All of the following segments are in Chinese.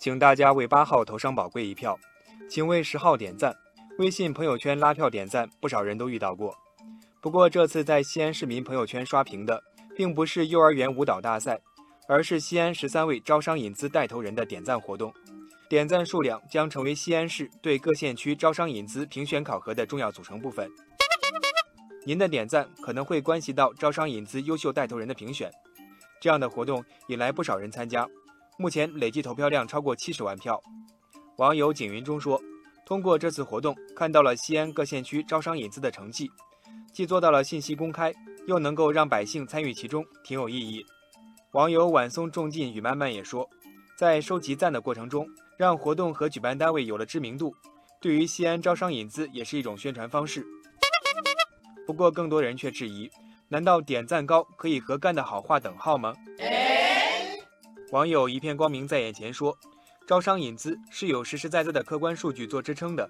请大家为八号投上宝贵一票，请为十号点赞。微信朋友圈拉票点赞，不少人都遇到过。不过这次在西安市民朋友圈刷屏的，并不是幼儿园舞蹈大赛，而是西安十三位招商引资带头人的点赞活动。点赞数量将成为西安市对各县区招商引资评选考核的重要组成部分。您的点赞可能会关系到招商引资优秀带头人的评选。这样的活动引来不少人参加，目前累计投票量超过七十万票。网友景云中说。通过这次活动，看到了西安各县区招商引资的成绩，既做到了信息公开，又能够让百姓参与其中，挺有意义。网友晚松重进雨漫漫也说，在收集赞的过程中，让活动和举办单位有了知名度，对于西安招商引资也是一种宣传方式。不过，更多人却质疑：难道点赞高可以和干得好话等号吗？网友一片光明在眼前说。招商引资是有实实在在的客观数据做支撑的，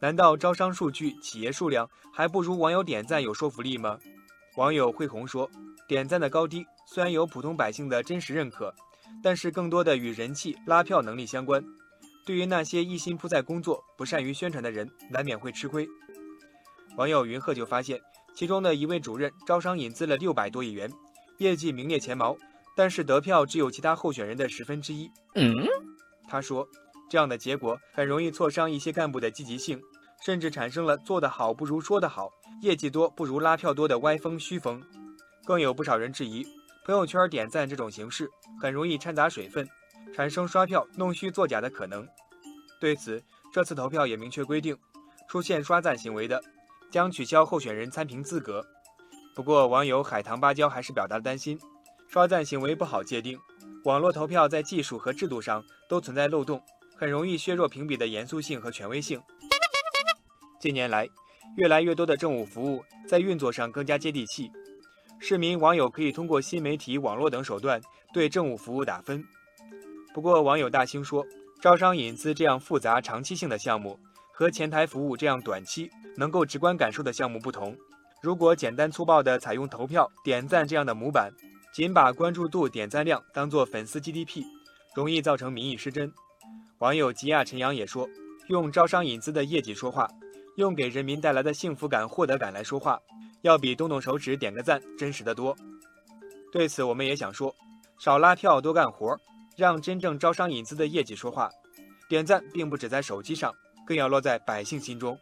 难道招商数据、企业数量还不如网友点赞有说服力吗？网友慧红说：“点赞的高低虽然有普通百姓的真实认可，但是更多的与人气、拉票能力相关。对于那些一心扑在工作、不善于宣传的人，难免会吃亏。”网友云鹤就发现，其中的一位主任招商引资了六百多亿元，业绩名列前茅，但是得票只有其他候选人的十分之一。嗯。他说：“这样的结果很容易挫伤一些干部的积极性，甚至产生了做得好不如说得好，业绩多不如拉票多的歪风虚风。更有不少人质疑，朋友圈点赞这种形式很容易掺杂水分，产生刷票弄虚作假的可能。对此，这次投票也明确规定，出现刷赞行为的，将取消候选人参评资格。不过，网友海棠芭蕉还是表达了担心，刷赞行为不好界定。”网络投票在技术和制度上都存在漏洞，很容易削弱评比的严肃性和权威性。近年来，越来越多的政务服务在运作上更加接地气，市民网友可以通过新媒体、网络等手段对政务服务打分。不过，网友大兴说，招商引资这样复杂、长期性的项目和前台服务这样短期能够直观感受的项目不同，如果简单粗暴地采用投票、点赞这样的模板。仅把关注度、点赞量当做粉丝 GDP，容易造成民意失真。网友吉亚陈阳也说：“用招商引资的业绩说话，用给人民带来的幸福感、获得感来说话，要比动动手指点个赞真实的多。”对此，我们也想说：少拉票，多干活，让真正招商引资的业绩说话。点赞并不只在手机上，更要落在百姓心中。